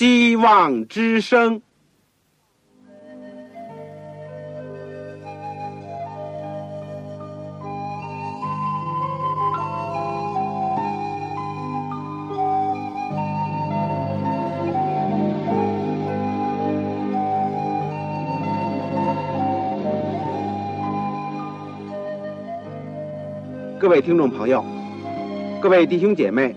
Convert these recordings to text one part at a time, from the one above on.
希望之声。各位听众朋友，各位弟兄姐妹，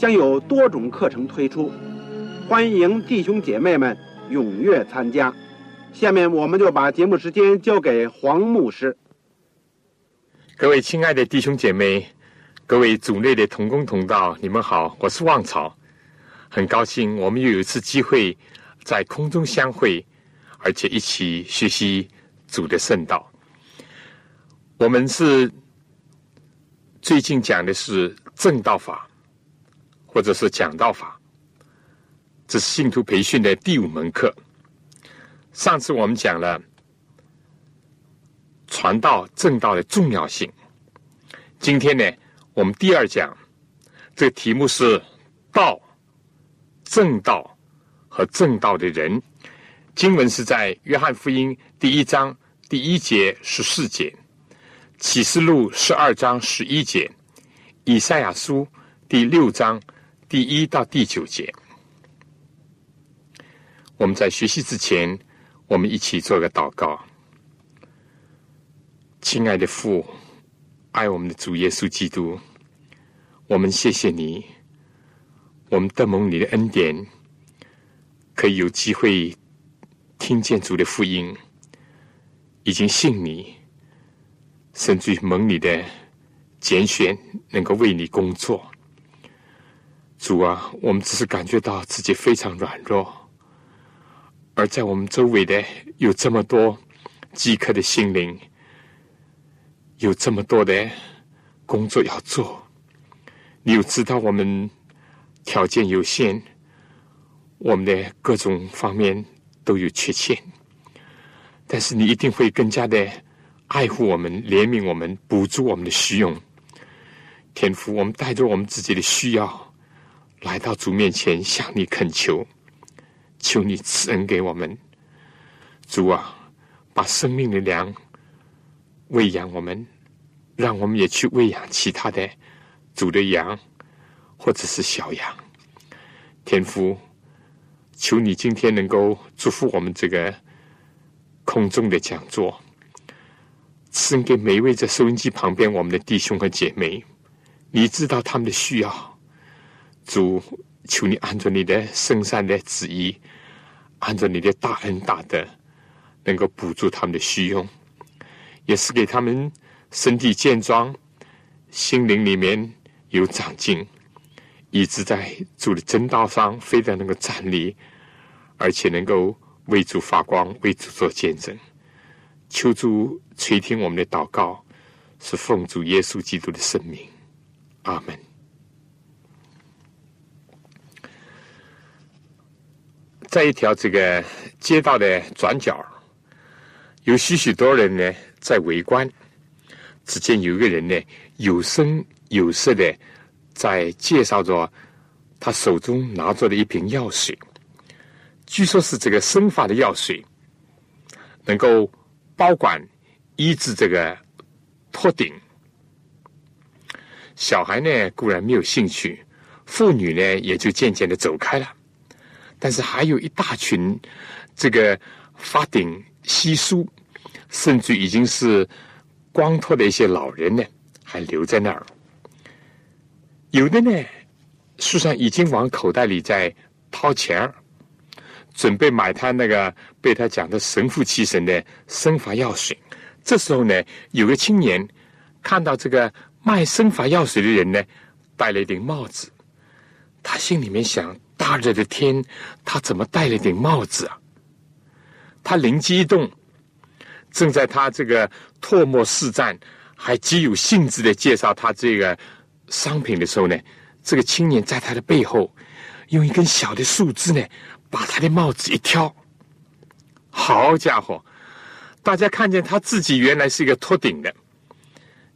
将有多种课程推出，欢迎弟兄姐妹们踊跃参加。下面我们就把节目时间交给黄牧师。各位亲爱的弟兄姐妹，各位组内的同工同道，你们好，我是旺草，很高兴我们又有一次机会在空中相会，而且一起学习主的圣道。我们是。最近讲的是正道法，或者是讲道法，这是信徒培训的第五门课。上次我们讲了传道正道的重要性。今天呢，我们第二讲，这个题目是道、正道和正道的人。经文是在约翰福音第一章第一节十四节。启示录十二章十一节，以赛亚书第六章第一到第九节。我们在学习之前，我们一起做个祷告。亲爱的父，爱我们的主耶稣基督，我们谢谢你，我们得蒙你的恩典，可以有机会听见主的福音，已经信你。甚至于蒙你的拣选，能够为你工作，主啊，我们只是感觉到自己非常软弱，而在我们周围的有这么多饥渴的心灵，有这么多的工作要做，你又知道我们条件有限，我们的各种方面都有缺陷，但是你一定会更加的。爱护我们，怜悯我们，补助我们的需用。天父，我们带着我们自己的需要，来到主面前向你恳求，求你赐恩给我们。主啊，把生命的粮喂养我们，让我们也去喂养其他的主的羊，或者是小羊。天父，求你今天能够祝福我们这个空中的讲座。赐给每一位在收音机旁边我们的弟兄和姐妹，你知道他们的需要，主求你按照你的圣善的旨意，按照你的大恩大德，能够补助他们的虚荣，也是给他们身体健壮，心灵里面有长进，一直在主的正道上非常能够站立，而且能够为主发光，为主做见证。求主垂听我们的祷告，是奉主耶稣基督的圣名，阿门。在一条这个街道的转角，有许许多人呢在围观。只见有一个人呢有声有色的在介绍着他手中拿着的一瓶药水，据说是这个生发的药水，能够。包管医治这个秃顶，小孩呢固然没有兴趣，妇女呢也就渐渐的走开了。但是还有一大群这个发顶稀疏，甚至已经是光秃的一些老人呢，还留在那儿。有的呢，树上已经往口袋里在掏钱儿。准备买他那个被他讲的神乎其神的生发药水。这时候呢，有个青年看到这个卖生发药水的人呢，戴了一顶帽子，他心里面想：大热的天，他怎么戴了顶帽子啊？他灵机一动，正在他这个唾沫四战，还极有兴致的介绍他这个商品的时候呢，这个青年在他的背后用一根小的树枝呢，把他的帽子一挑。好家伙！大家看见他自己原来是一个秃顶的，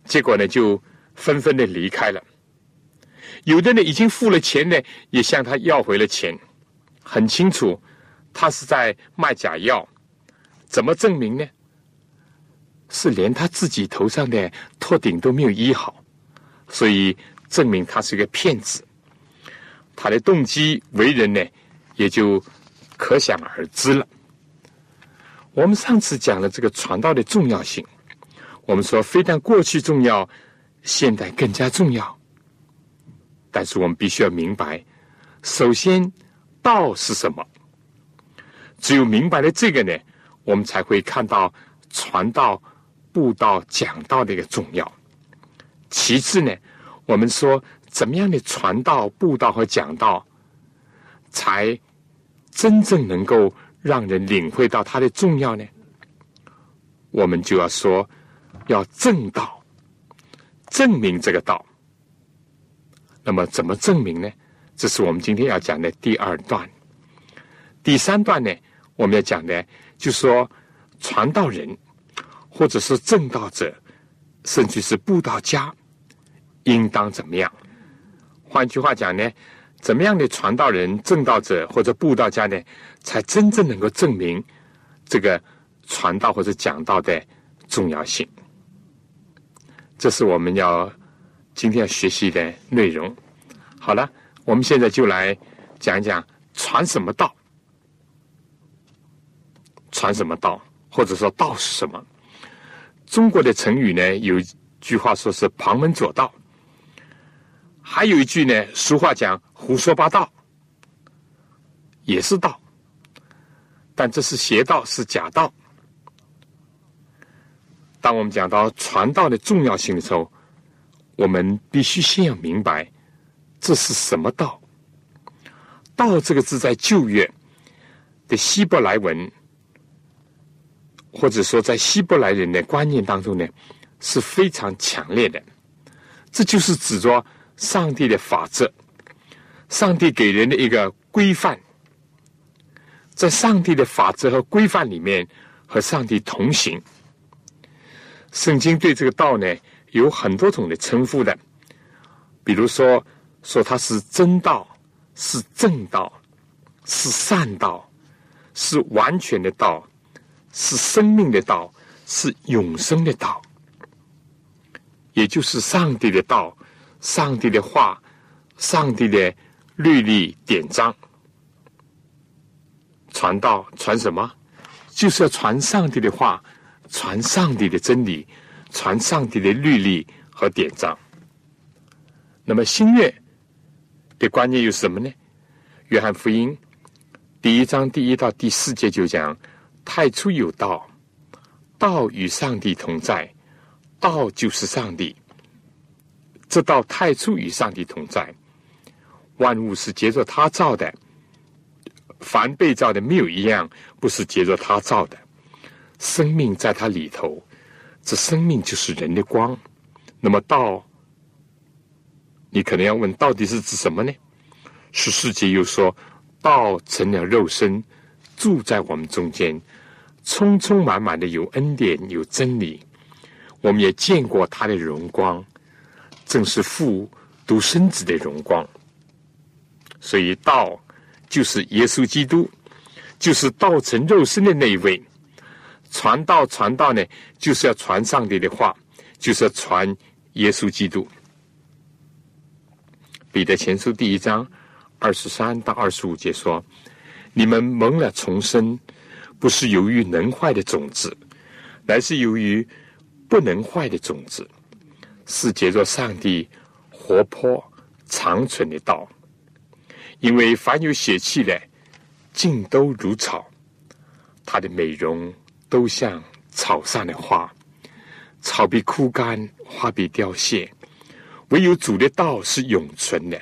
结果呢，就纷纷的离开了。有的呢，已经付了钱呢，也向他要回了钱。很清楚，他是在卖假药。怎么证明呢？是连他自己头上的秃顶都没有医好，所以证明他是个骗子。他的动机、为人呢，也就可想而知了。我们上次讲了这个传道的重要性，我们说非但过去重要，现在更加重要。但是我们必须要明白，首先道是什么？只有明白了这个呢，我们才会看到传道、布道、讲道的一个重要。其次呢，我们说怎么样的传道、布道和讲道，才真正能够。让人领会到它的重要呢，我们就要说，要正道，证明这个道。那么怎么证明呢？这是我们今天要讲的第二段。第三段呢，我们要讲的，就是说传道人，或者是正道者，甚至是布道家，应当怎么样？换句话讲呢？怎么样的传道人、正道者或者布道家呢，才真正能够证明这个传道或者讲道的重要性？这是我们要今天要学习的内容。好了，我们现在就来讲一讲传什么道，传什么道，或者说道是什么？中国的成语呢，有一句话说是旁门左道。还有一句呢，俗话讲“胡说八道”，也是道，但这是邪道，是假道。当我们讲到传道的重要性的时候，我们必须先要明白这是什么道。道这个字在旧约的希伯来文，或者说在希伯来人的观念当中呢，是非常强烈的。这就是指着。上帝的法则，上帝给人的一个规范，在上帝的法则和规范里面和上帝同行。圣经对这个道呢有很多种的称呼的，比如说说它是真道，是正道，是善道，是完全的道，是生命的道，是永生的道，也就是上帝的道。上帝的话，上帝的律例典章，传道传什么？就是要传上帝的话，传上帝的真理，传上帝的律例和典章。那么新约的观念又是什么呢？约翰福音第一章第一到第四节就讲：太初有道，道与上帝同在，道就是上帝。这道太初与上帝同在，万物是接着他造的，凡被造的没有一样不是接着他造的。生命在他里头，这生命就是人的光。那么道，你可能要问，到底是指什么呢？十世纪又说，道成了肉身，住在我们中间，充充满满的有恩典有真理，我们也见过他的荣光。正是父独生子的荣光，所以道就是耶稣基督，就是道成肉身的那一位。传道传道呢，就是要传上帝的话，就是要传耶稣基督。彼得前书第一章二十三到二十五节说：“你们蒙了重生，不是由于能坏的种子，乃是由于不能坏的种子。”是结着上帝活泼长存的道，因为凡有血气的，尽都如草，它的美容都像草上的花，草必枯干，花必凋谢，唯有主的道是永存的。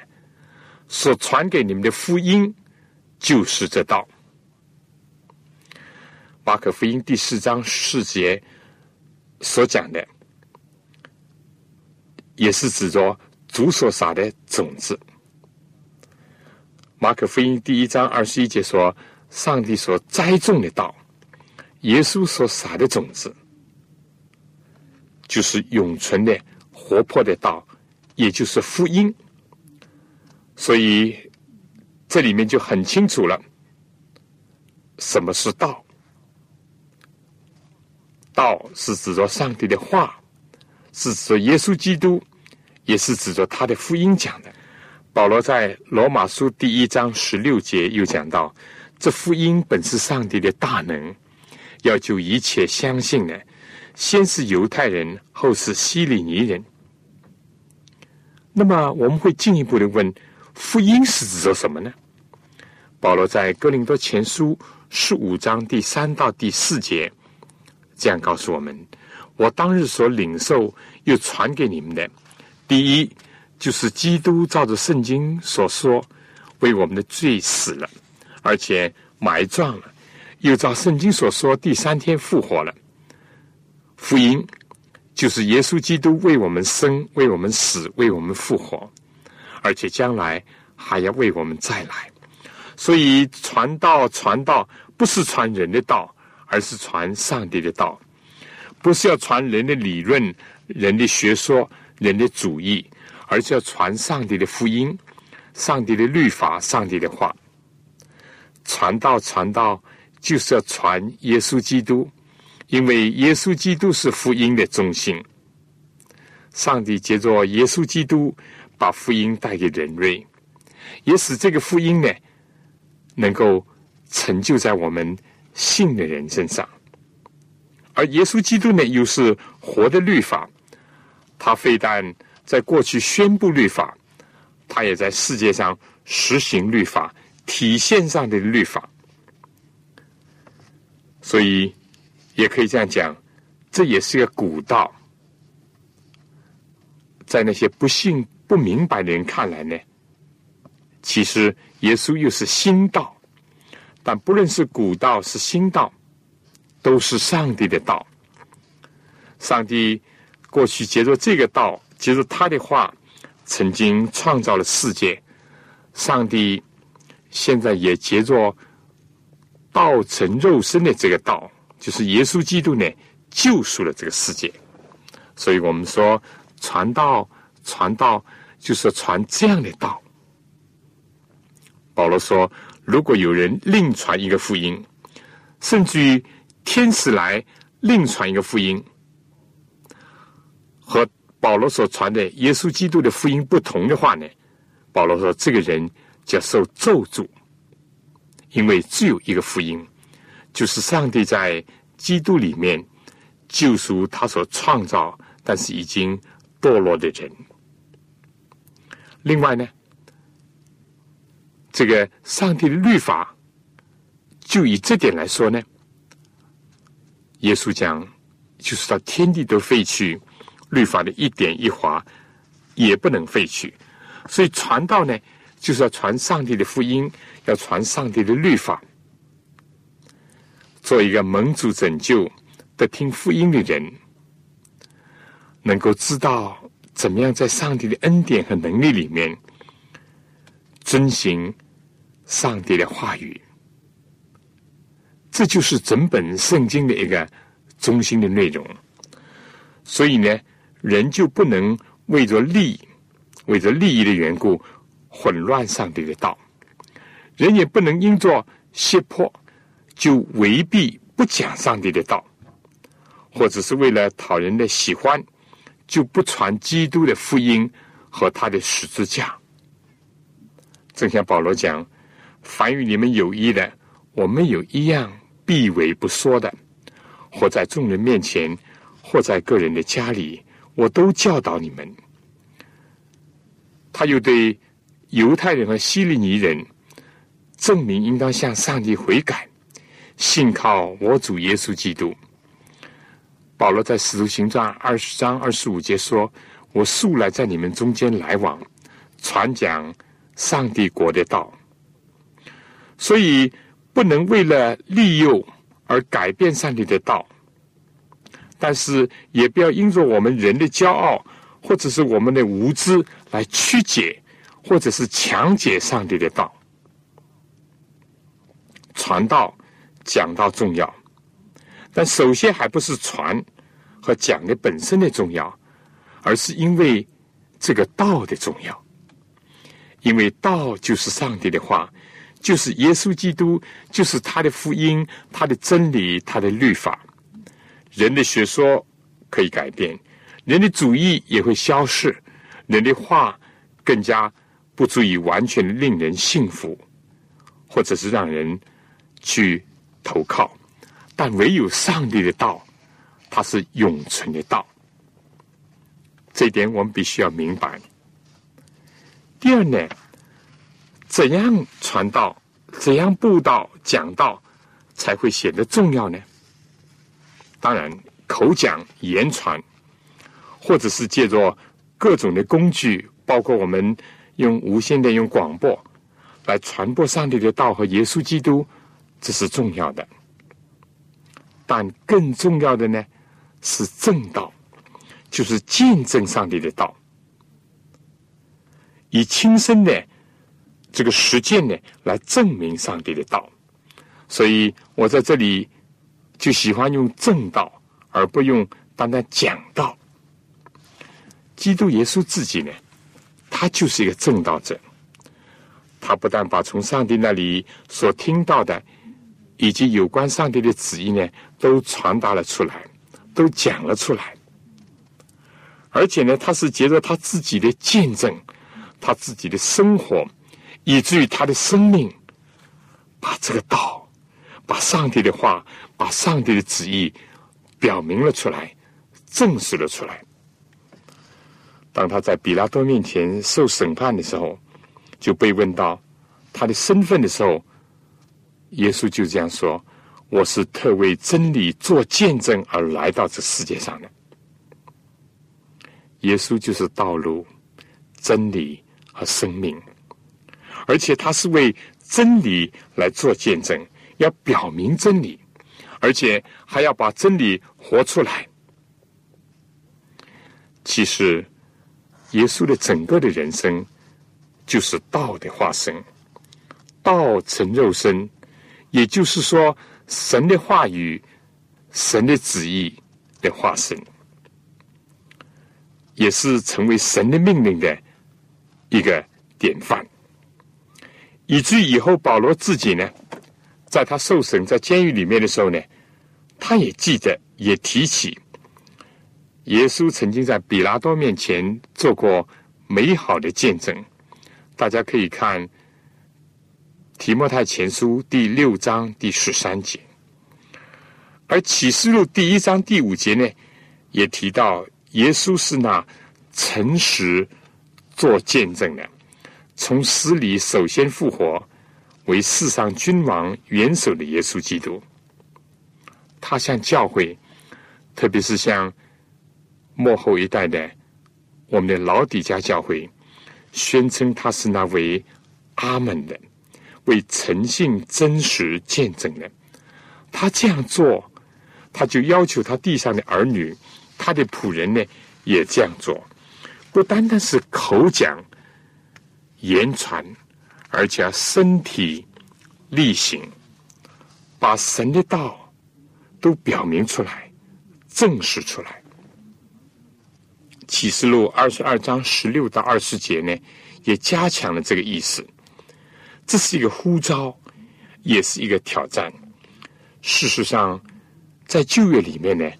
所传给你们的福音就是这道。马可福音第四章四节所讲的，也是指着主所撒的种子。马可福音第一章二十一节说：“上帝所栽种的道，耶稣所撒的种子，就是永存的、活泼的道，也就是福音。”所以，这里面就很清楚了，什么是道？道是指着上帝的话，是指着耶稣基督，也是指着他的福音讲的。保罗在罗马书第一章十六节又讲到：这福音本是上帝的大能，要救一切相信的，先是犹太人，后是希利尼人。那么，我们会进一步的问。福音是指着什么呢？保罗在哥林多前书十五章第三到第四节这样告诉我们：我当日所领受又传给你们的，第一就是基督照着圣经所说，为我们的罪死了，而且埋葬了，又照圣经所说第三天复活了。福音就是耶稣基督为我们生，为我们死，为我们复活。而且将来还要为我们再来，所以传道传道不是传人的道，而是传上帝的道；不是要传人的理论、人的学说、人的主义，而是要传上帝的福音、上帝的律法、上帝的话。传道传道就是要传耶稣基督，因为耶稣基督是福音的中心。上帝借着耶稣基督。把福音带给人类，也使这个福音呢，能够成就在我们信的人身上。而耶稣基督呢，又是活的律法，他非但在过去宣布律法，他也在世界上实行律法，体现上的律法。所以，也可以这样讲，这也是个古道，在那些不信。不明白的人看来呢，其实耶稣又是新道，但不论是古道是新道，都是上帝的道。上帝过去借着这个道，借着他的话，曾经创造了世界。上帝现在也借着道成肉身的这个道，就是耶稣基督呢，救赎了这个世界。所以我们说，传道，传道。就是传这样的道。保罗说：“如果有人另传一个福音，甚至于天使来另传一个福音，和保罗所传的耶稣基督的福音不同的话呢？”保罗说：“这个人就受咒诅，因为只有一个福音，就是上帝在基督里面救赎他所创造但是已经堕落的人。”另外呢，这个上帝的律法，就以这点来说呢，耶稣讲，就是到天地都废去，律法的一点一划也不能废去。所以传道呢，就是要传上帝的福音，要传上帝的律法，做一个蒙主拯救得听福音的人，能够知道。怎么样在上帝的恩典和能力里面遵行上帝的话语？这就是整本圣经的一个中心的内容。所以呢，人就不能为着利、为着利益的缘故混乱上帝的道；人也不能因着胁迫就违避不讲上帝的道，或者是为了讨人的喜欢。就不传基督的福音和他的十字架。正像保罗讲：“凡与你们有益的，我们有一样必为不说的，或在众人面前，或在个人的家里，我都教导你们。”他又对犹太人和希利尼人证明，应当向上帝悔改，信靠我主耶稣基督。保罗在使徒行传二十章二十五节说：“我素来在你们中间来往，传讲上帝国的道，所以不能为了利诱而改变上帝的道。但是也不要因着我们人的骄傲，或者是我们的无知来曲解，或者是强解上帝的道。传道、讲道重要，但首先还不是传和讲的本身的重要，而是因为这个道的重要。因为道就是上帝的话，就是耶稣基督，就是他的福音、他的真理、他的律法。人的学说可以改变，人的主义也会消逝，人的话更加不足以完全令人信服，或者是让人去投靠。但唯有上帝的道，它是永存的道。这一点我们必须要明白。第二呢，怎样传道、怎样布道、讲道，才会显得重要呢？当然，口讲、言传，或者是借着各种的工具，包括我们用无线电、用广播来传播上帝的道和耶稣基督，这是重要的。但更重要的呢，是正道，就是见证上帝的道，以亲身的这个实践呢，来证明上帝的道。所以我在这里。就喜欢用正道，而不用单单讲道。基督耶稣自己呢，他就是一个正道者。他不但把从上帝那里所听到的，以及有关上帝的旨意呢，都传达了出来，都讲了出来。而且呢，他是借着他自己的见证，他自己的生活，以至于他的生命，把这个道，把上帝的话。把上帝的旨意表明了出来，证实了出来。当他在比拉多面前受审判的时候，就被问到他的身份的时候，耶稣就这样说：“我是特为真理做见证而来到这世界上的。”耶稣就是道路、真理和生命，而且他是为真理来做见证，要表明真理。而且还要把真理活出来。其实，耶稣的整个的人生就是道的化身，道成肉身，也就是说，神的话语、神的旨意的化身，也是成为神的命令的一个典范。以至于以后保罗自己呢，在他受审在监狱里面的时候呢。他也记得，也提起，耶稣曾经在比拉多面前做过美好的见证。大家可以看《提摩太前书》第六章第十三节，而启示录第一章第五节呢，也提到耶稣是那诚实做见证的，从死里首先复活，为世上君王元首的耶稣基督。他向教会，特别是向幕后一代的我们的老底家教会，宣称他是那位阿门的，为诚信真实见证的。他这样做，他就要求他地上的儿女，他的仆人呢，也这样做，不单单是口讲、言传，而且身体力行，把神的道。都表明出来，证实出来。启示录二十二章十六到二十节呢，也加强了这个意思。这是一个呼召，也是一个挑战。事实上，在旧约里面呢，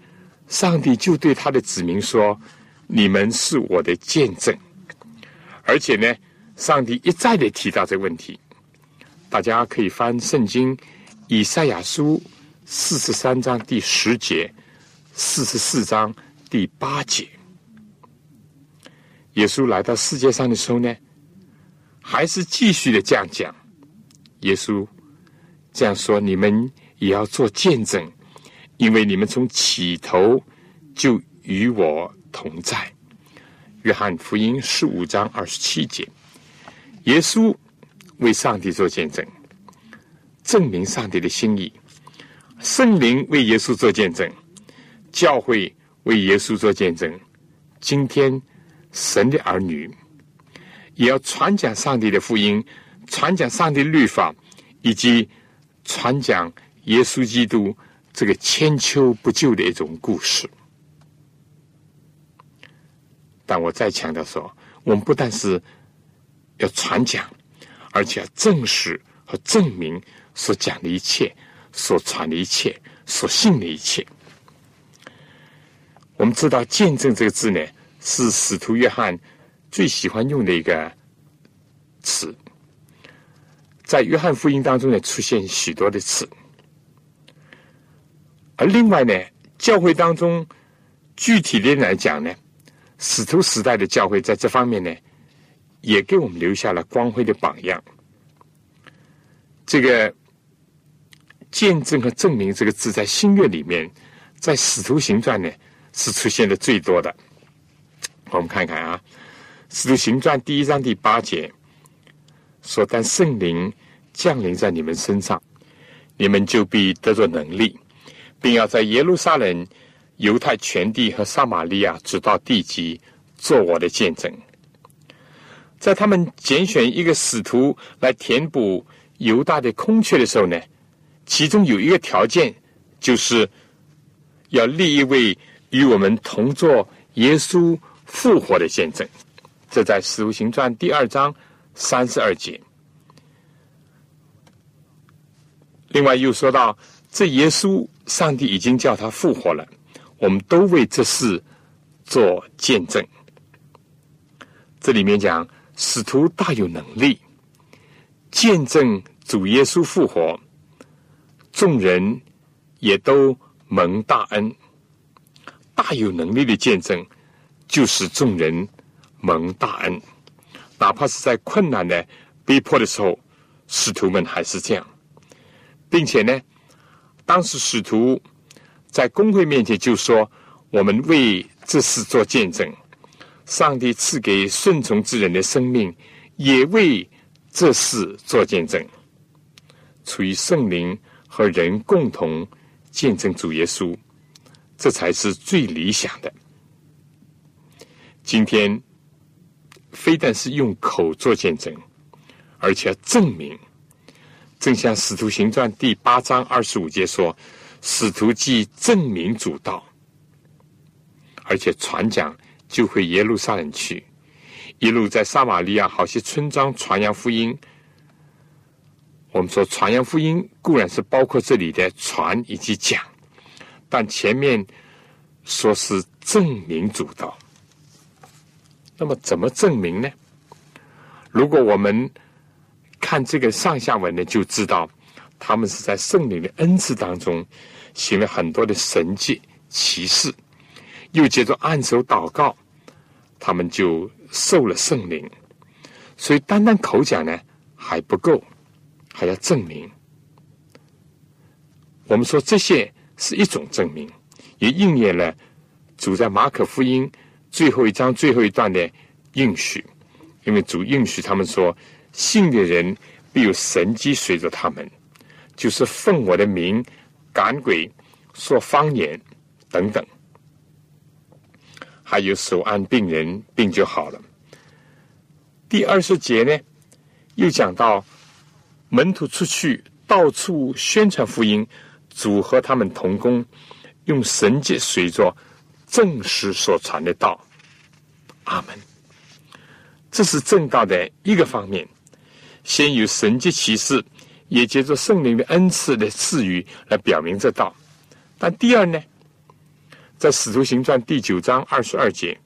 上帝就对他的子民说：“你们是我的见证。”而且呢，上帝一再的提到这个问题。大家可以翻圣经以赛亚书。四十三章第十节，四十四章第八节，耶稣来到世界上的时候呢，还是继续的这样讲。耶稣这样说：“你们也要做见证，因为你们从起头就与我同在。”约翰福音十五章二十七节，耶稣为上帝做见证，证明上帝的心意；圣灵为耶稣做见证，教会为耶稣做见证。今天，神的儿女也要传讲上帝的福音，传讲上帝律法，以及传讲耶稣基督这个千秋不朽的一种故事。但我再强调说，我们不但是要传讲，而且要证实和证明所讲的一切、所传的一切、所信的一切。我们知道“见证”这个字呢，是使徒约翰最喜欢用的一个词，在约翰福音当中呢，出现许多的词。而另外呢，教会当中具体的来讲呢。使徒时代的教会在这方面呢，也给我们留下了光辉的榜样。这个“见证”和“证明”这个字，在新约里面，在《使徒行传》呢是出现的最多的。我们看看啊，《使徒行传》第一章第八节说：“但圣灵降临在你们身上，你们就必得着能力，并要在耶路撒冷。”犹太全地和撒玛利亚直到地极，做我的见证。在他们拣选一个使徒来填补犹大的空缺的时候呢，其中有一个条件，就是要立一位与我们同做耶稣复活的见证。这在《使徒行传》第二章三十二节。另外又说到，这耶稣，上帝已经叫他复活了。我们都为这事做见证。这里面讲，使徒大有能力见证主耶稣复活，众人也都蒙大恩。大有能力的见证，就使众人蒙大恩。哪怕是在困难的逼迫的时候，使徒们还是这样，并且呢，当时使徒。在公会面前就说：“我们为这事做见证，上帝赐给顺从之人的生命，也为这事做见证。处于圣灵和人共同见证主耶稣，这才是最理想的。今天非但是用口做见证，而且要证明，正像《使徒行传》第八章二十五节说。”使徒既证明主道，而且传讲就回耶路撒冷去，一路在撒玛利亚好些村庄传扬福音。我们说传扬福音固然是包括这里的传以及讲，但前面说是证明主道。那么怎么证明呢？如果我们看这个上下文呢，就知道他们是在圣灵的恩赐当中。行了很多的神迹奇事，又接着按手祷告，他们就受了圣灵。所以单单口讲呢还不够，还要证明。我们说这些是一种证明，也应验了主在马可福音最后一章最后一段的应许，因为主应许他们说，信的人必有神迹随着他们，就是奉我的名。赶鬼、说方言等等，还有手按病人，病就好了。第二十节呢，又讲到门徒出去到处宣传福音，主和他们同工，用神迹随着正史所传的道。阿门。这是正道的一个方面，先有神迹启示。也借着圣灵的恩赐的赐予来表明这道，但第二呢，在使徒行传第九章二十二节，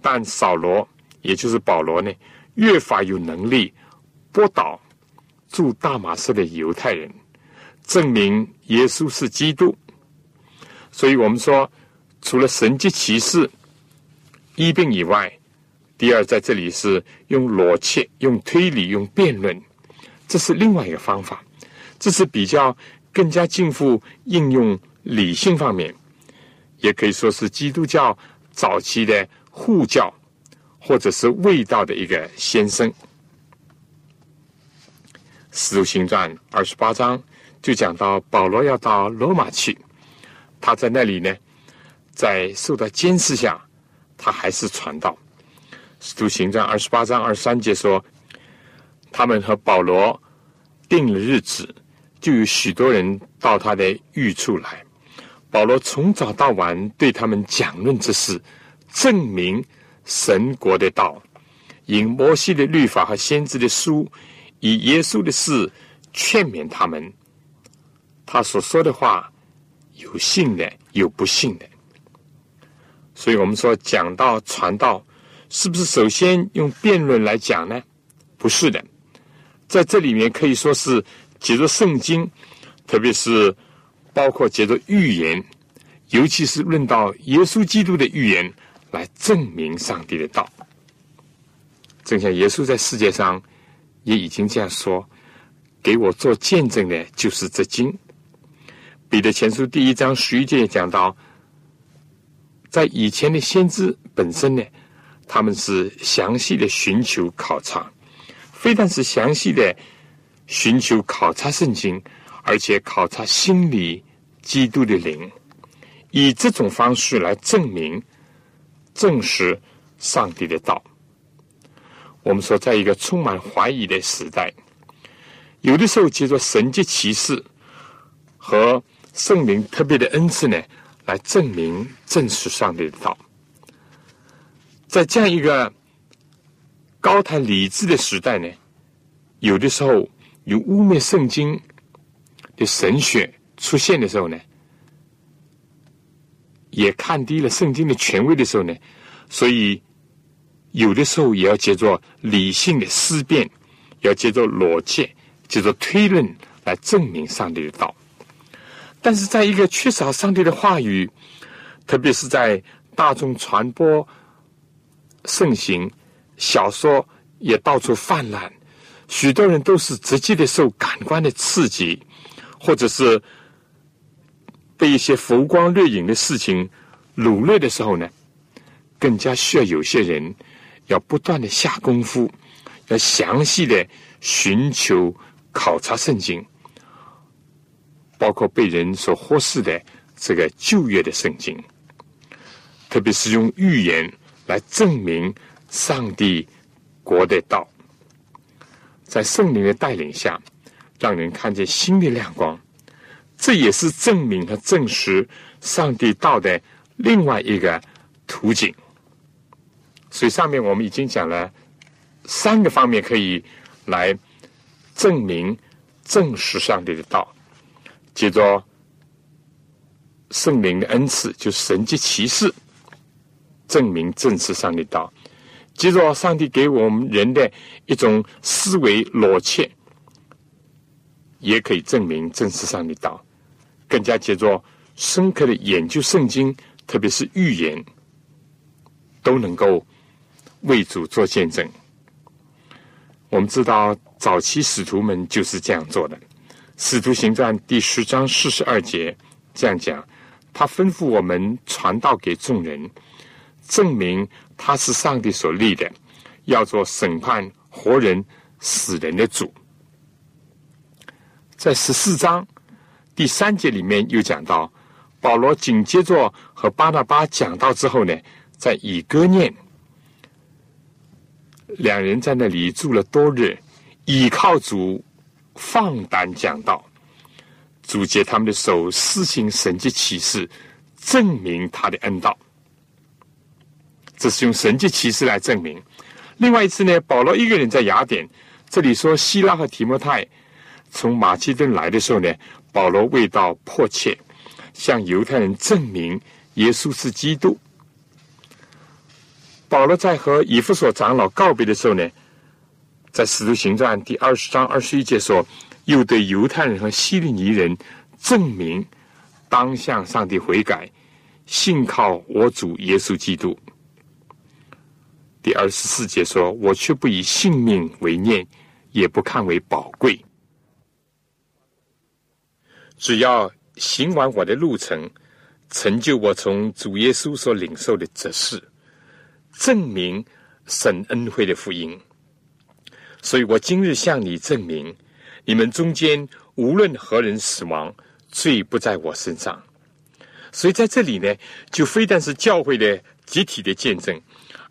但扫罗也就是保罗呢，越发有能力拨倒住大马士的犹太人，证明耶稣是基督。所以我们说，除了神迹骑士医病以外，第二在这里是用逻辑、用推理、用辩论。这是另外一个方法，这是比较更加近乎应用理性方面，也可以说是基督教早期的护教或者是味道的一个先生。使徒行传二十八章就讲到保罗要到罗马去，他在那里呢，在受到监视下，他还是传道。使徒行传二十八章二十三节说，他们和保罗定了日子，就有许多人到他的寓处来。保罗从早到晚对他们讲论这事，证明神国的道，引摩西的律法和先知的书，以耶稣的事劝勉他们。他所说的话，有信的，有不信的。所以我们说讲道、传道。是不是首先用辩论来讲呢？不是的，在这里面可以说是借着圣经，特别是包括借着预言，尤其是论到耶稣基督的预言，来证明上帝的道。正像耶稣在世界上也已经这样说：“给我做见证的，就是这经。”彼得前书第一章十一节讲到，在以前的先知本身呢。他们是详细的寻求考察，非但是详细的寻求考察圣经，而且考察心理基督的灵，以这种方式来证明、证实上帝的道。我们说，在一个充满怀疑的时代，有的时候借着神迹启示和圣灵特别的恩赐呢，来证明、证实上帝的道。在这样一个高谈理智的时代呢，有的时候有污蔑圣经的神学出现的时候呢，也看低了圣经的权威的时候呢，所以有的时候也要借助理性的思辨，要借助逻辑、借助推论来证明上帝的道。但是，在一个缺少上帝的话语，特别是在大众传播。盛行，小说也到处泛滥，许多人都是直接的受感官的刺激，或者是被一些浮光掠影的事情掳掠的时候呢，更加需要有些人要不断的下功夫，要详细的寻求考察圣经，包括被人所忽视的这个旧约的圣经，特别是用预言。来证明上帝国的道，在圣灵的带领下，让人看见新的亮光。这也是证明和证实上帝道的另外一个途径。所以上面我们已经讲了三个方面，可以来证明、证实上帝的道。接着，圣灵的恩赐，就是神迹奇事。证明正是上帝道，接着上帝给我们人的一种思维逻辑，也可以证明正是上帝道。更加接着深刻的研究圣经，特别是预言，都能够为主做见证。我们知道早期使徒们就是这样做的，《使徒行传》第十章四十二节这样讲：他吩咐我们传道给众人。证明他是上帝所立的，要做审判活人、死人的主。在十四章第三节里面又讲到，保罗紧接着和巴拿巴讲到之后呢，在以哥念，两人在那里住了多日，倚靠主，放胆讲道，主借他们的手施行神迹启示，证明他的恩道。这是用神迹奇事来证明。另外一次呢，保罗一个人在雅典，这里说希拉和提摩太从马其顿来的时候呢，保罗味道迫切，向犹太人证明耶稣是基督。保罗在和以弗所长老告别的时候呢，在使徒行传第二十章二十一节说，又对犹太人和希利尼人证明当向上帝悔改，信靠我主耶稣基督。第二十四节说：“我却不以性命为念，也不看为宝贵。只要行完我的路程，成就我从主耶稣所领受的这事，证明神恩惠的福音。所以我今日向你证明，你们中间无论何人死亡，罪不在我身上。所以在这里呢，就非但是教会的集体的见证，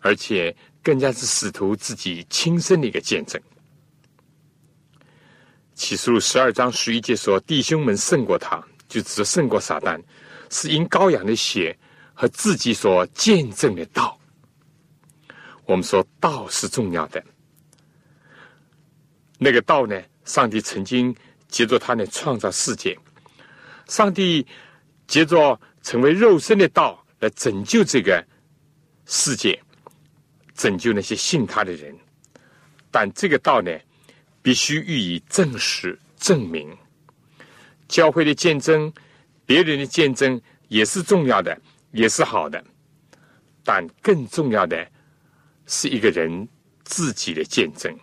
而且更加是使徒自己亲身的一个见证。启示录十二章十一节说：“弟兄们胜过他，就指胜过撒旦，是因羔羊的血和自己所见证的道。”我们说道是重要的，那个道呢？上帝曾经借着他呢创造世界，上帝借着成为肉身的道来拯救这个世界，拯救那些信他的人。但这个道呢，必须予以证实、证明。教会的见证、别人的见证也是重要的，也是好的，但更重要的。是一个人自己的见证，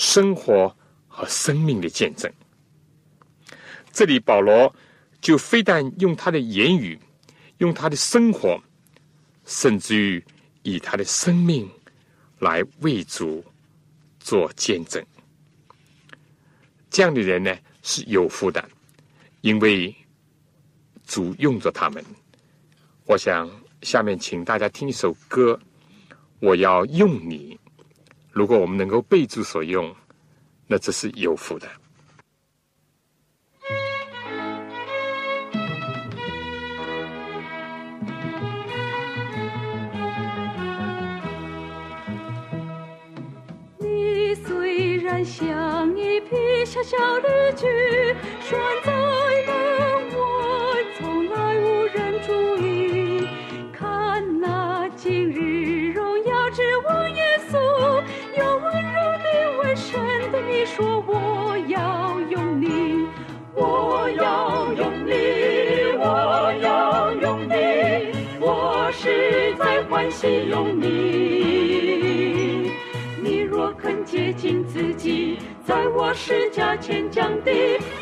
生活和生命的见证。这里保罗就非但用他的言语，用他的生活，甚至于以他的生命来为主做见证。这样的人呢是有福的，因为主用着他们。我想下面请大家听一首歌。我要用你。如果我们能够备注所用，那这是有福的。你虽然像一匹小小绿驹，拴在在欢喜用你。你若肯接近自己，在我施加前降的，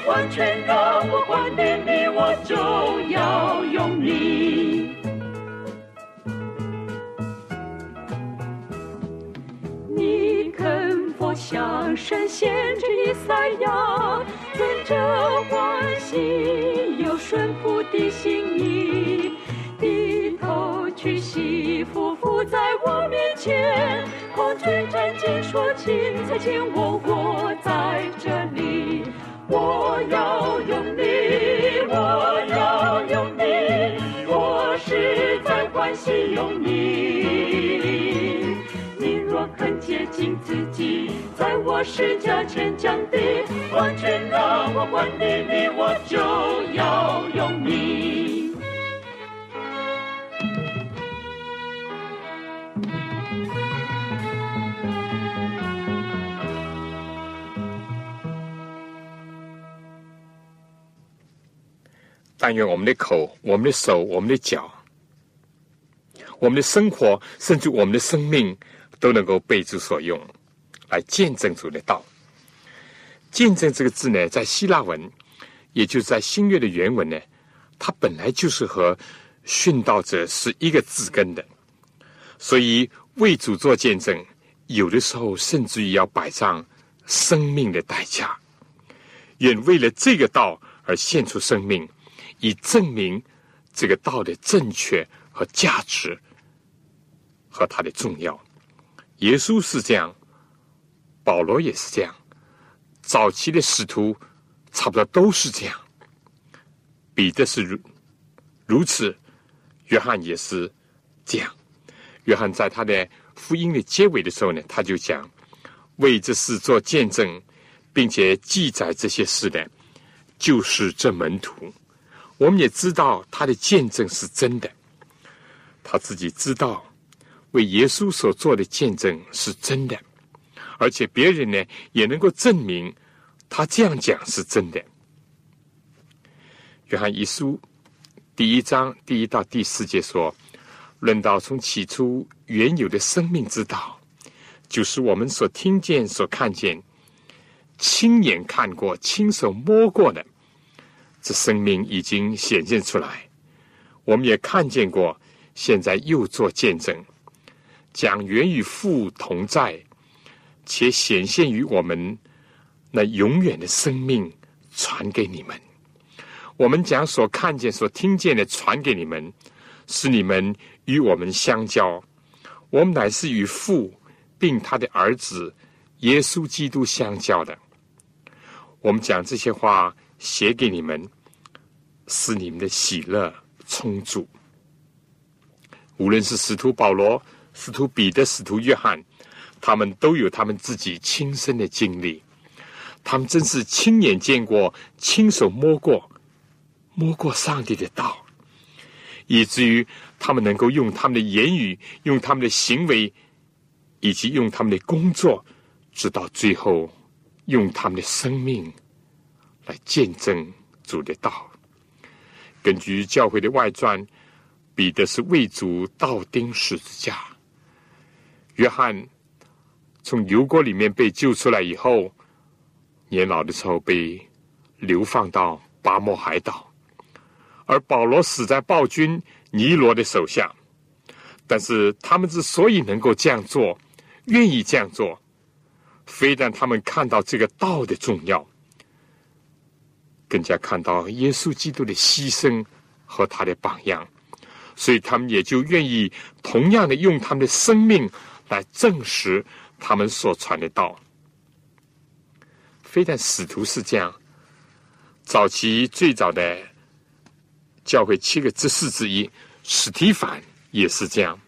完全让我还给你，我就要用你。”向神献之以赛亚，存着欢喜又顺服的心意，头屈膝匍匐在我面前，空军战兢说：“请才见我我在这里，我要用你，我要用你，我实在欢喜用你。你若肯接近自己。”在我施加前降的，完全让我还给你，我就要用你。但愿我们的口、我们的手、我们的脚、我们的生活，甚至我们的生命，都能够被主所用。来见证主的道。见证这个字呢，在希腊文，也就是在新约的原文呢，它本来就是和殉道者是一个字根的。所以为主做见证，有的时候甚至于要摆上生命的代价，愿为了这个道而献出生命，以证明这个道的正确和价值和它的重要。耶稣是这样。保罗也是这样，早期的使徒差不多都是这样。彼得是如如此，约翰也是这样。约翰在他的福音的结尾的时候呢，他就讲为这事做见证，并且记载这些事的，就是这门徒。我们也知道他的见证是真的，他自己知道为耶稣所做的见证是真的。而且别人呢也能够证明他这样讲是真的。约翰一书第一章第一到第四节说：“论到从起初原有的生命之道，就是我们所听见、所看见、亲眼看过、亲手摸过的，这生命已经显现出来。我们也看见过，现在又做见证，讲原与父同在。”且显现于我们，那永远的生命传给你们。我们将所看见、所听见的传给你们，使你们与我们相交。我们乃是与父并他的儿子耶稣基督相交的。我们讲这些话写给你们，使你们的喜乐充足。无论是使徒保罗、使徒彼得、使徒约翰，他们都有他们自己亲身的经历。他们真是亲眼见过、亲手摸过、摸过上帝的道，以至于他们能够用他们的言语、用他们的行为，以及用他们的工作，直到最后用他们的生命来见证主的道。根据教会的外传，彼得是为主倒钉十字架，约翰从油锅里面被救出来以后。年老的时候被流放到巴莫海岛，而保罗死在暴君尼罗的手下。但是他们之所以能够这样做，愿意这样做，非但他们看到这个道的重要，更加看到耶稣基督的牺牲和他的榜样，所以他们也就愿意同样的用他们的生命来证实他们所传的道。非但使徒是这样，早期最早的教会七个执事之一史提凡也是这样。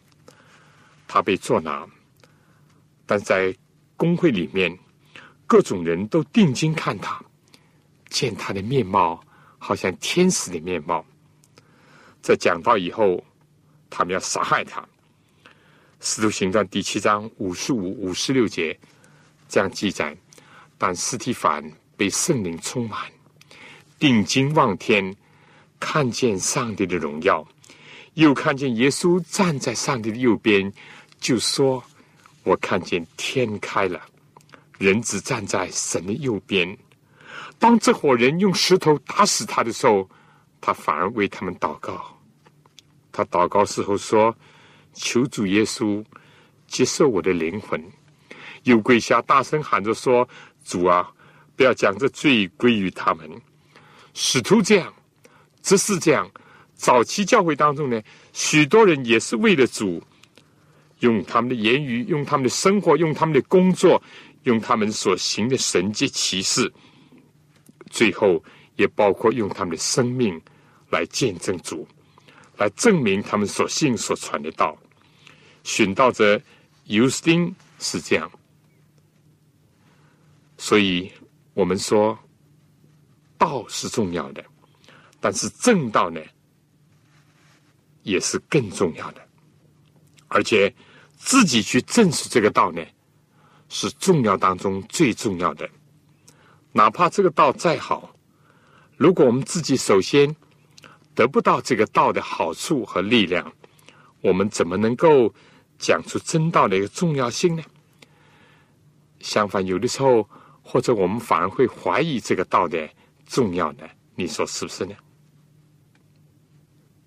他被捉拿，但在公会里面，各种人都定睛看他，见他的面貌好像天使的面貌。在讲到以后，他们要杀害他。使徒行传第七章五十五、五十六节这样记载。但斯提凡被圣灵充满，定睛望天，看见上帝的荣耀，又看见耶稣站在上帝的右边，就说：“我看见天开了，人子站在神的右边。”当这伙人用石头打死他的时候，他反而为他们祷告。他祷告时候说：“求主耶稣接受我的灵魂。”又跪下大声喊着说。主啊，不要将这罪归于他们。使徒这样，只是这样。早期教会当中呢，许多人也是为了主，用他们的言语，用他们的生活，用他们的工作，用他们所行的神迹奇事，最后也包括用他们的生命来见证主，来证明他们所信所传的道。寻道者尤斯丁是这样。所以，我们说道是重要的，但是正道呢，也是更重要的。而且，自己去证实这个道呢，是重要当中最重要的。哪怕这个道再好，如果我们自己首先得不到这个道的好处和力量，我们怎么能够讲出真道的一个重要性呢？相反，有的时候。或者我们反而会怀疑这个道的重要呢？你说是不是呢？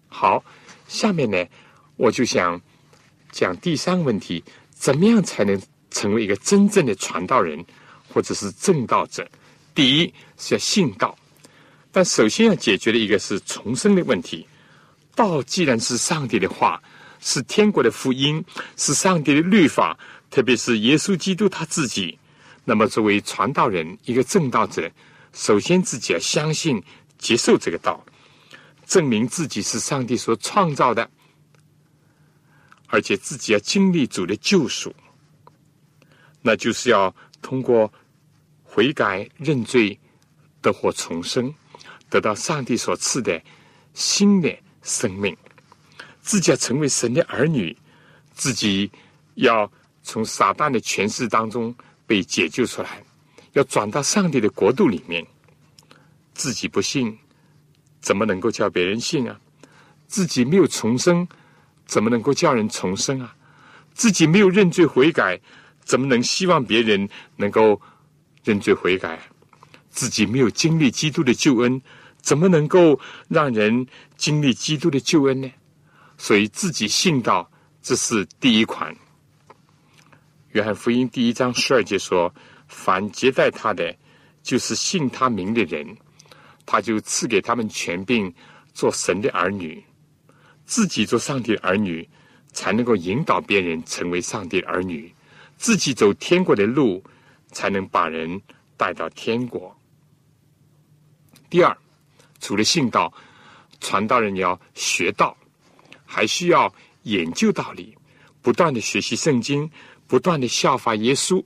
好，下面呢，我就想讲第三个问题：怎么样才能成为一个真正的传道人，或者是正道者？第一是要信道，但首先要解决的一个是重生的问题。道既然是上帝的话，是天国的福音，是上帝的律法，特别是耶稣基督他自己。那么，作为传道人，一个正道者，首先自己要相信、接受这个道，证明自己是上帝所创造的，而且自己要经历主的救赎，那就是要通过悔改、认罪、得获重生，得到上帝所赐的新的生命，自己要成为神的儿女，自己要从撒旦的权势当中。被解救出来，要转到上帝的国度里面。自己不信，怎么能够叫别人信啊？自己没有重生，怎么能够叫人重生啊？自己没有认罪悔改，怎么能希望别人能够认罪悔改？自己没有经历基督的救恩，怎么能够让人经历基督的救恩呢？所以自己信道，这是第一款。约翰福音第一章十二节说：“凡接待他的，就是信他名的人，他就赐给他们权柄做神的儿女，自己做上帝的儿女，才能够引导别人成为上帝的儿女，自己走天国的路，才能把人带到天国。第二，除了信道，传道人要学道，还需要研究道理，不断的学习圣经，不断的效法耶稣。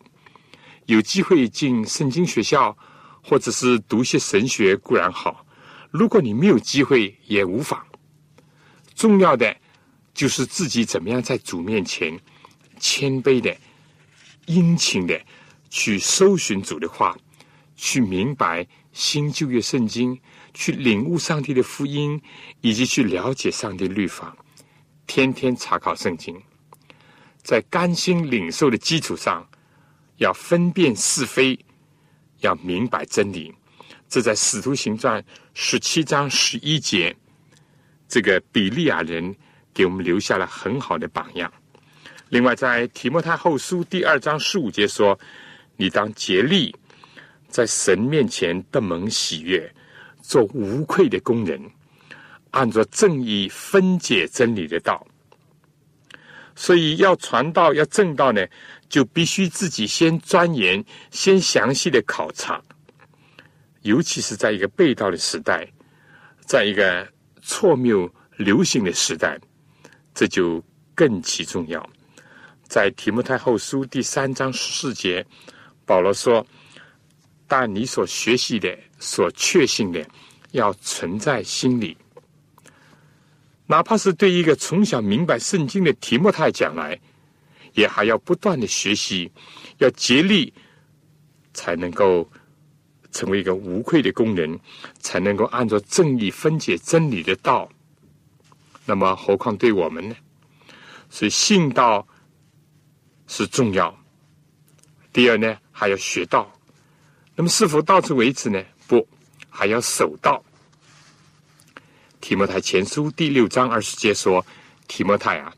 有机会进圣经学校，或者是读些神学固然好。如果你没有机会，也无妨。重要的就是自己怎么样在主面前谦卑的、殷勤的去搜寻主的话，去明白新旧约圣经，去领悟上帝的福音，以及去了解上帝律法。天天查考圣经，在甘心领受的基础上。要分辨是非，要明白真理，这在《使徒行传》十七章十一节，这个比利亚人给我们留下了很好的榜样。另外，在《提摩太后书》第二章十五节说：“你当竭力在神面前得蒙喜悦，做无愧的工人，按照正义分解真理的道。”所以，要传道、要正道呢？就必须自己先钻研，先详细的考察，尤其是在一个被盗的时代，在一个错谬流行的时代，这就更其重要。在提摩太后书第三章十四节，保罗说：“但你所学习的、所确信的，要存在心里。哪怕是对一个从小明白圣经的提摩太讲来。”也还要不断的学习，要竭力，才能够成为一个无愧的工人，才能够按照正义分解真理的道。那么，何况对我们呢？所以，信道是重要。第二呢，还要学道。那么，是否到此为止呢？不，还要守道。提摩太前书第六章二十节说：“提摩太啊，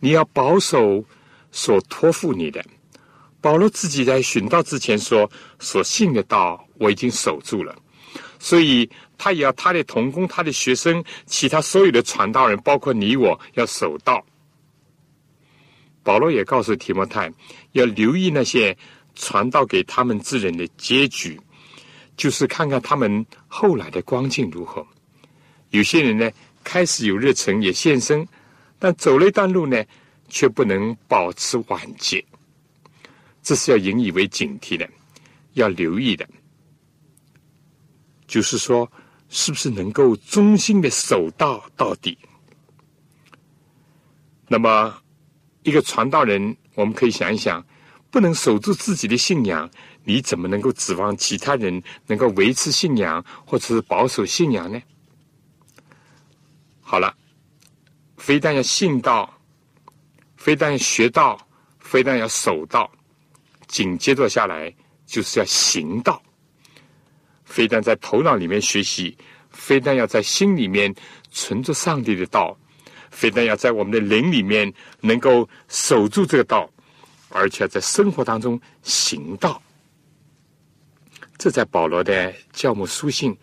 你要保守。”所托付你的，保罗自己在寻道之前说：“所信的道，我已经守住了。”所以，他也要他的同工、他的学生、其他所有的传道人，包括你我，要守道。保罗也告诉提摩太，要留意那些传道给他们之人的结局，就是看看他们后来的光景如何。有些人呢，开始有热忱，也献身，但走了一段路呢。却不能保持晚节，这是要引以为警惕的，要留意的。就是说，是不是能够忠心的守道到底？那么，一个传道人，我们可以想一想，不能守住自己的信仰，你怎么能够指望其他人能够维持信仰或者是保守信仰呢？好了，非但要信道。非但要学道，非但要守道，紧接着下来就是要行道。非但在头脑里面学习，非但要在心里面存着上帝的道，非但要在我们的灵里面能够守住这个道，而且在生活当中行道。这在保罗的教母书信、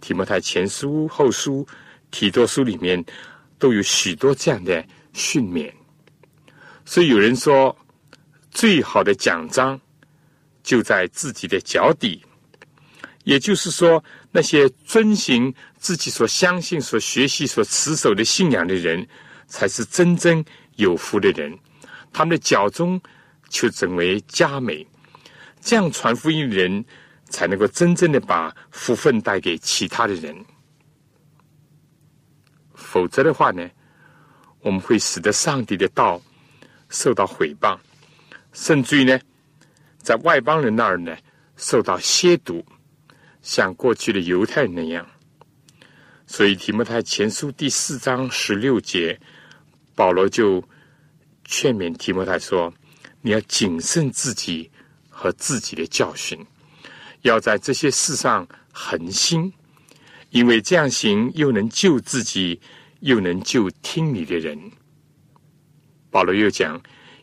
提摩太前书、后书、提多书里面都有许多这样的训勉。所以有人说，最好的奖章就在自己的脚底。也就是说，那些遵循自己所相信、所学习、所持守的信仰的人，才是真正有福的人。他们的脚中就成为佳美，这样传福音的人，才能够真正的把福分带给其他的人。否则的话呢，我们会使得上帝的道。受到毁谤，甚至于呢，在外邦人那儿呢受到亵渎，像过去的犹太人那样。所以提摩太前书第四章十六节，保罗就劝勉提摩太说：“你要谨慎自己和自己的教训，要在这些事上恒心，因为这样行又能救自己，又能救听你的人。”保罗又讲，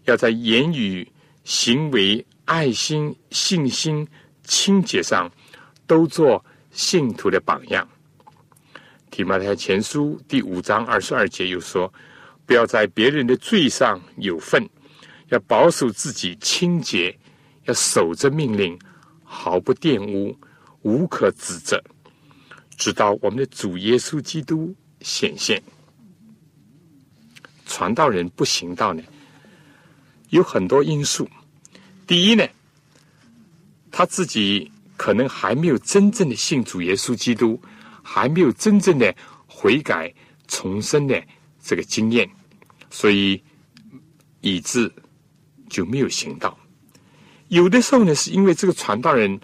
要在言语、行为、爱心、信心、清洁上都做信徒的榜样。提摩太前书第五章二十二节又说：“不要在别人的罪上有份，要保守自己清洁，要守着命令，毫不玷污，无可指责，直到我们的主耶稣基督显现。”传道人不行道呢，有很多因素。第一呢，他自己可能还没有真正的信主耶稣基督，还没有真正的悔改重生的这个经验，所以以致就没有行道。有的时候呢，是因为这个传道人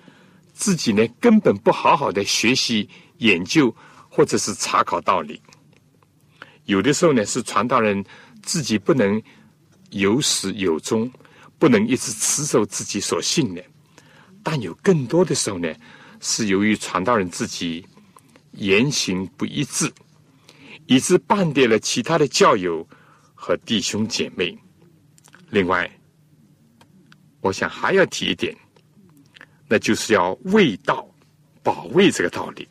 自己呢根本不好好的学习研究，或者是查考道理。有的时候呢，是传道人自己不能有始有终，不能一直持守自己所信的；但有更多的时候呢，是由于传道人自己言行不一致，以致绊跌了其他的教友和弟兄姐妹。另外，我想还要提一点，那就是要为道保卫这个道理。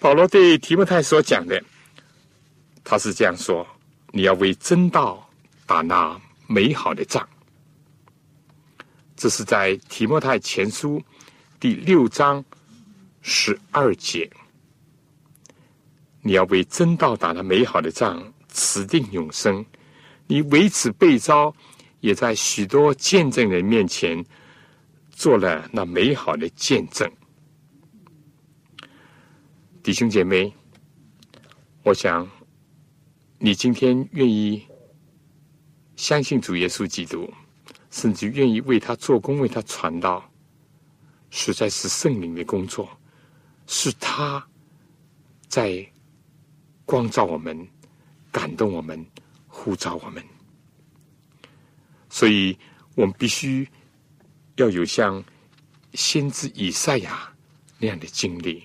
保罗对提摩太所讲的。他是这样说：“你要为真道打那美好的仗。”这是在提摩太前书第六章十二节。你要为真道打那美好的仗，持定永生。你为此被召，也在许多见证人面前做了那美好的见证。弟兄姐妹，我想。你今天愿意相信主耶稣基督，甚至愿意为他做工、为他传道，实在是圣灵的工作，是他在光照我们、感动我们、呼召我们。所以我们必须要有像先知以赛亚那样的经历，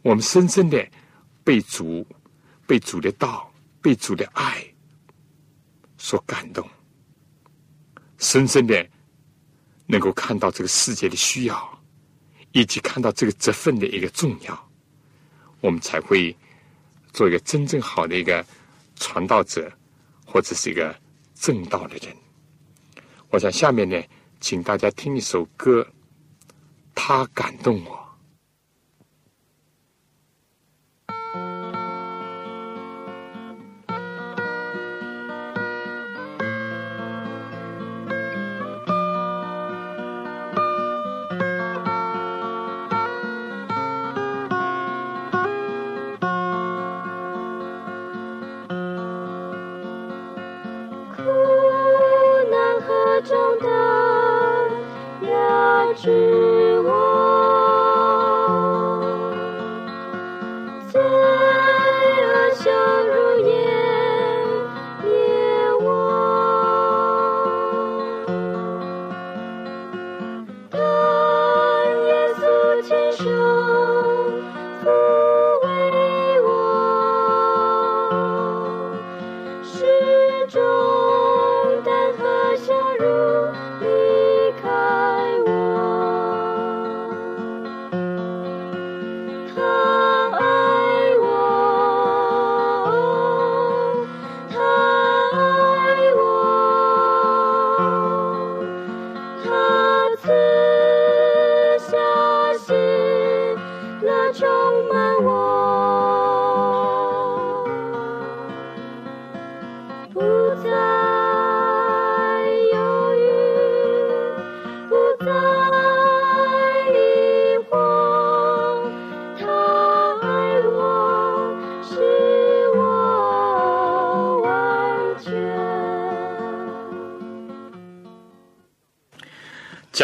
我们深深的被主、被主的道。被主的爱所感动，深深的能够看到这个世界的需要，以及看到这个责份的一个重要，我们才会做一个真正好的一个传道者，或者是一个正道的人。我想下面呢，请大家听一首歌，他感动我。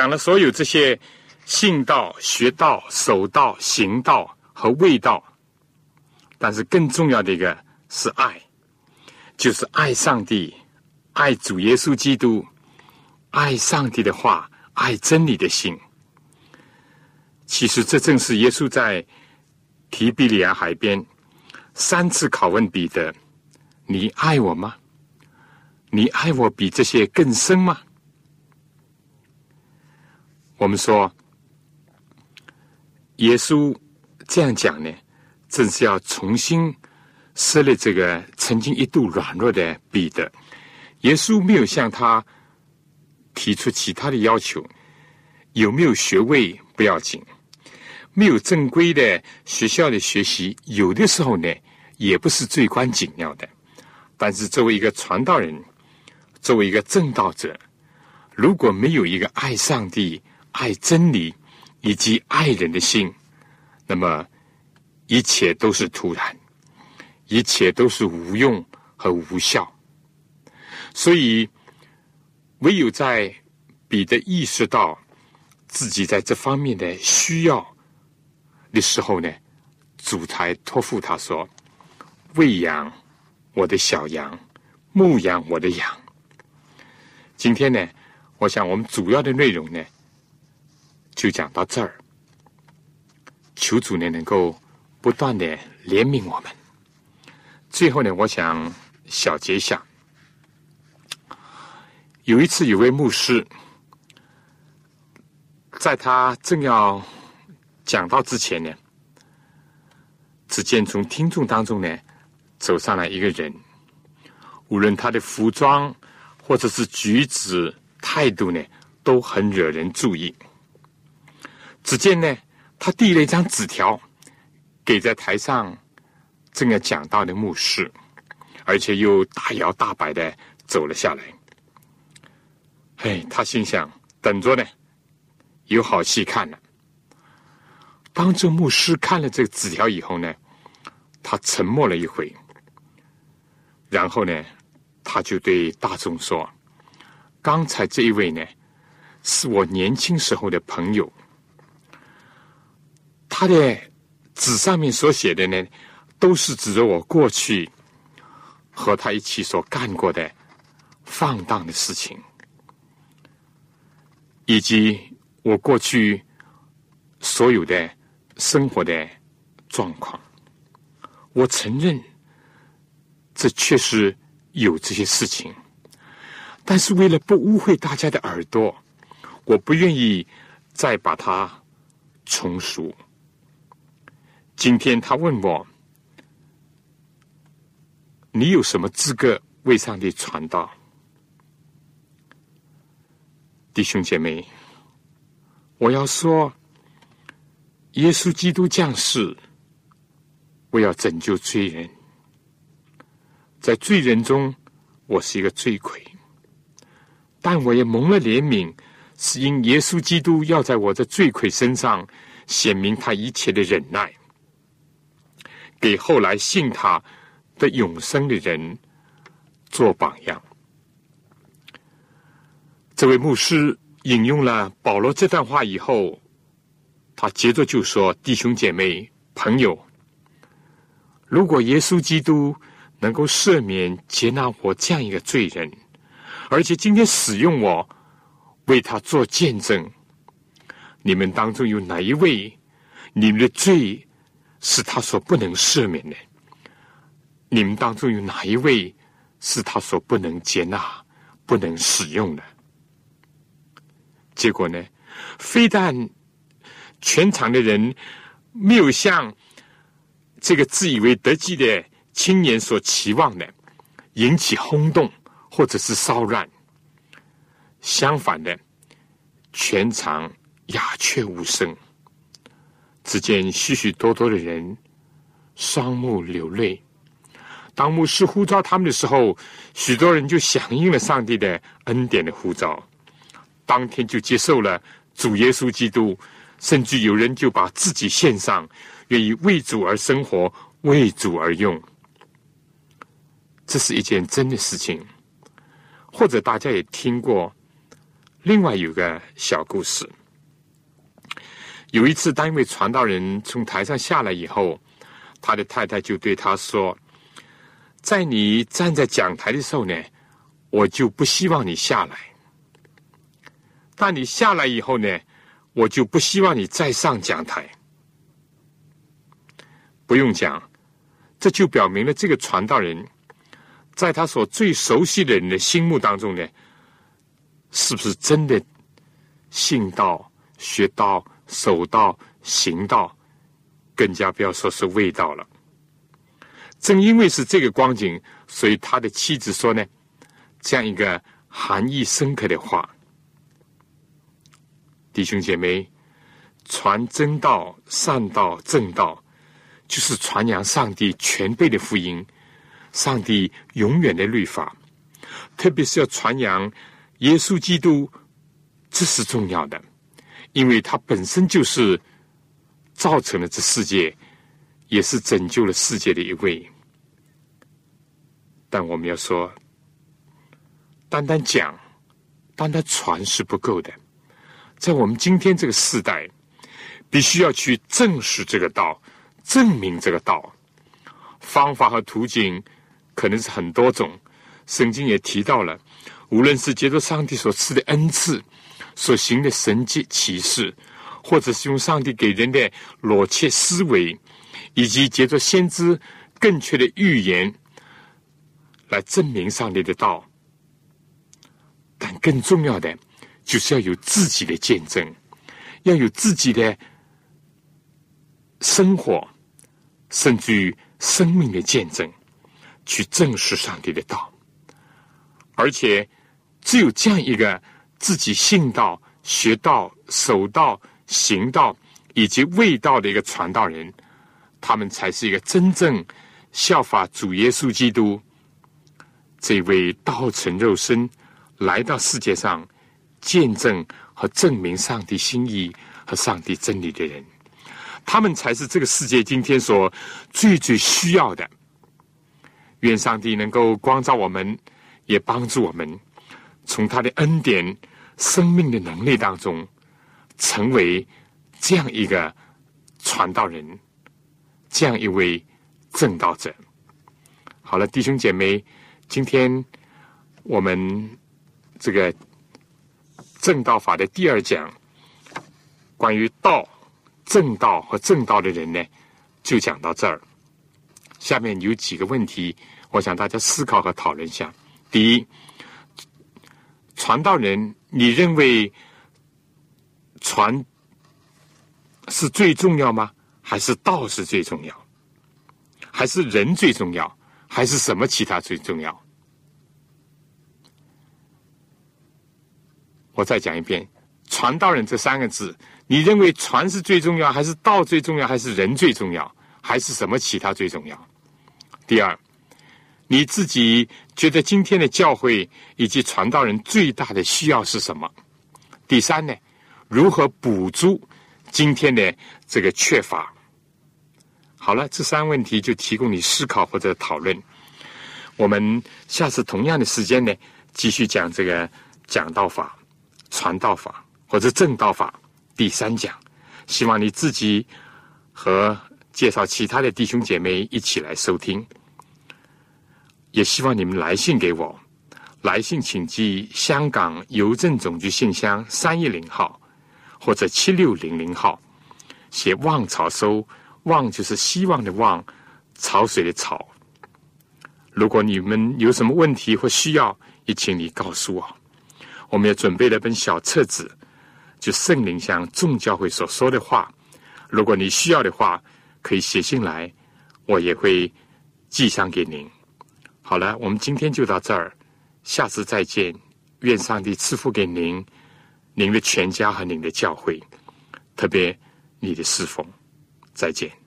讲了所有这些信道、学道、守道、行道和味道，但是更重要的一个是爱，就是爱上帝、爱主耶稣基督、爱上帝的话、爱真理的心。其实这正是耶稣在提比利亚海边三次拷问彼得：“你爱我吗？你爱我比这些更深吗？”我们说，耶稣这样讲呢，正是要重新设立这个曾经一度软弱的彼得。耶稣没有向他提出其他的要求，有没有学位不要紧，没有正规的学校的学习，有的时候呢，也不是最关紧要的。但是作为一个传道人，作为一个正道者，如果没有一个爱上帝、爱真理以及爱人的心，那么一切都是突然，一切都是无用和无效。所以，唯有在彼得意识到自己在这方面的需要的时候呢，主才托付他说：“喂养我的小羊，牧养我的羊。”今天呢，我想我们主要的内容呢，就讲到这儿。求主呢能够不断的怜悯我们。最后呢，我想小结一下。有一次，有位牧师，在他正要讲到之前呢，只见从听众当中呢走上来一个人，无论他的服装或者是举止态度呢，都很惹人注意。只见呢，他递了一张纸条给在台上正要讲道的牧师，而且又大摇大摆的走了下来。哎，他心想，等着呢，有好戏看了。当这牧师看了这个纸条以后呢，他沉默了一会，然后呢，他就对大众说：“刚才这一位呢，是我年轻时候的朋友。他的纸上面所写的呢，都是指着我过去和他一起所干过的放荡的事情。”以及我过去所有的生活的状况，我承认这确实有这些事情，但是为了不污秽大家的耳朵，我不愿意再把它重述。今天他问我，你有什么资格为上帝传道？弟兄姐妹，我要说，耶稣基督降世，我要拯救罪人。在罪人中，我是一个罪魁，但我也蒙了怜悯，是因耶稣基督要在我的罪魁身上显明他一切的忍耐，给后来信他的永生的人做榜样。这位牧师引用了保罗这段话以后，他接着就说：“弟兄姐妹、朋友，如果耶稣基督能够赦免、接纳我这样一个罪人，而且今天使用我为他做见证，你们当中有哪一位，你们的罪是他所不能赦免的？你们当中有哪一位是他所不能接纳、不能使用的？”结果呢？非但全场的人没有像这个自以为得计的青年所期望的引起轰动或者是骚乱，相反的，全场鸦雀无声。只见许许多多的人双目流泪。当牧师呼召他们的时候，许多人就响应了上帝的恩典的呼召。当天就接受了主耶稣基督，甚至有人就把自己献上，愿意为主而生活，为主而用。这是一件真的事情。或者大家也听过，另外有个小故事。有一次，当一位传道人从台上下来以后，他的太太就对他说：“在你站在讲台的时候呢，我就不希望你下来。”但你下来以后呢，我就不希望你再上讲台。不用讲，这就表明了这个传道人，在他所最熟悉的人的心目当中呢，是不是真的信道、学道、守道、行道，更加不要说是味道了。正因为是这个光景，所以他的妻子说呢，这样一个含义深刻的话：弟兄姐妹，传真道、善道、正道，就是传扬上帝全备的福音，上帝永远的律法，特别是要传扬耶稣基督，这是重要的，因为他本身就是造成了这世界。也是拯救了世界的一位，但我们要说，单单讲、单单传是不够的，在我们今天这个时代，必须要去证实这个道，证明这个道。方法和途径可能是很多种，圣经也提到了，无论是接受上帝所赐的恩赐，所行的神迹奇事，或者是用上帝给人的裸切思维。以及借着先知更确的预言来证明上帝的道，但更重要的就是要有自己的见证，要有自己的生活，甚至于生命的见证，去证实上帝的道。而且，只有这样一个自己信道、学道、守道、行道以及味道的一个传道人。他们才是一个真正效法主耶稣基督这位道成肉身来到世界上见证和证明上帝心意和上帝真理的人。他们才是这个世界今天所最最需要的。愿上帝能够光照我们，也帮助我们从他的恩典、生命的能力当中，成为这样一个传道人。这样一位正道者，好了，弟兄姐妹，今天我们这个正道法的第二讲，关于道、正道和正道的人呢，就讲到这儿。下面有几个问题，我想大家思考和讨论一下。第一，传道人，你认为传是最重要吗？还是道是最重要，还是人最重要，还是什么其他最重要？我再讲一遍，“传道人”这三个字，你认为传是最重要，还是道最重要，还是人最重要，还是什么其他最重要？第二，你自己觉得今天的教会以及传道人最大的需要是什么？第三呢？如何补足今天的这个缺乏？好了，这三问题就提供你思考或者讨论。我们下次同样的时间呢，继续讲这个讲道法、传道法或者正道法第三讲。希望你自己和介绍其他的弟兄姐妹一起来收听。也希望你们来信给我，来信请寄香港邮政总局信箱三一零号或者七六零零号，写望草收。望就是希望的望，潮水的潮。如果你们有什么问题或需要，也请你告诉我。我们也准备了本小册子，就圣灵向众教会所说的话。如果你需要的话，可以写信来，我也会寄上给您。好了，我们今天就到这儿，下次再见。愿上帝赐福给您、您的全家和您的教会，特别你的侍奉。再见。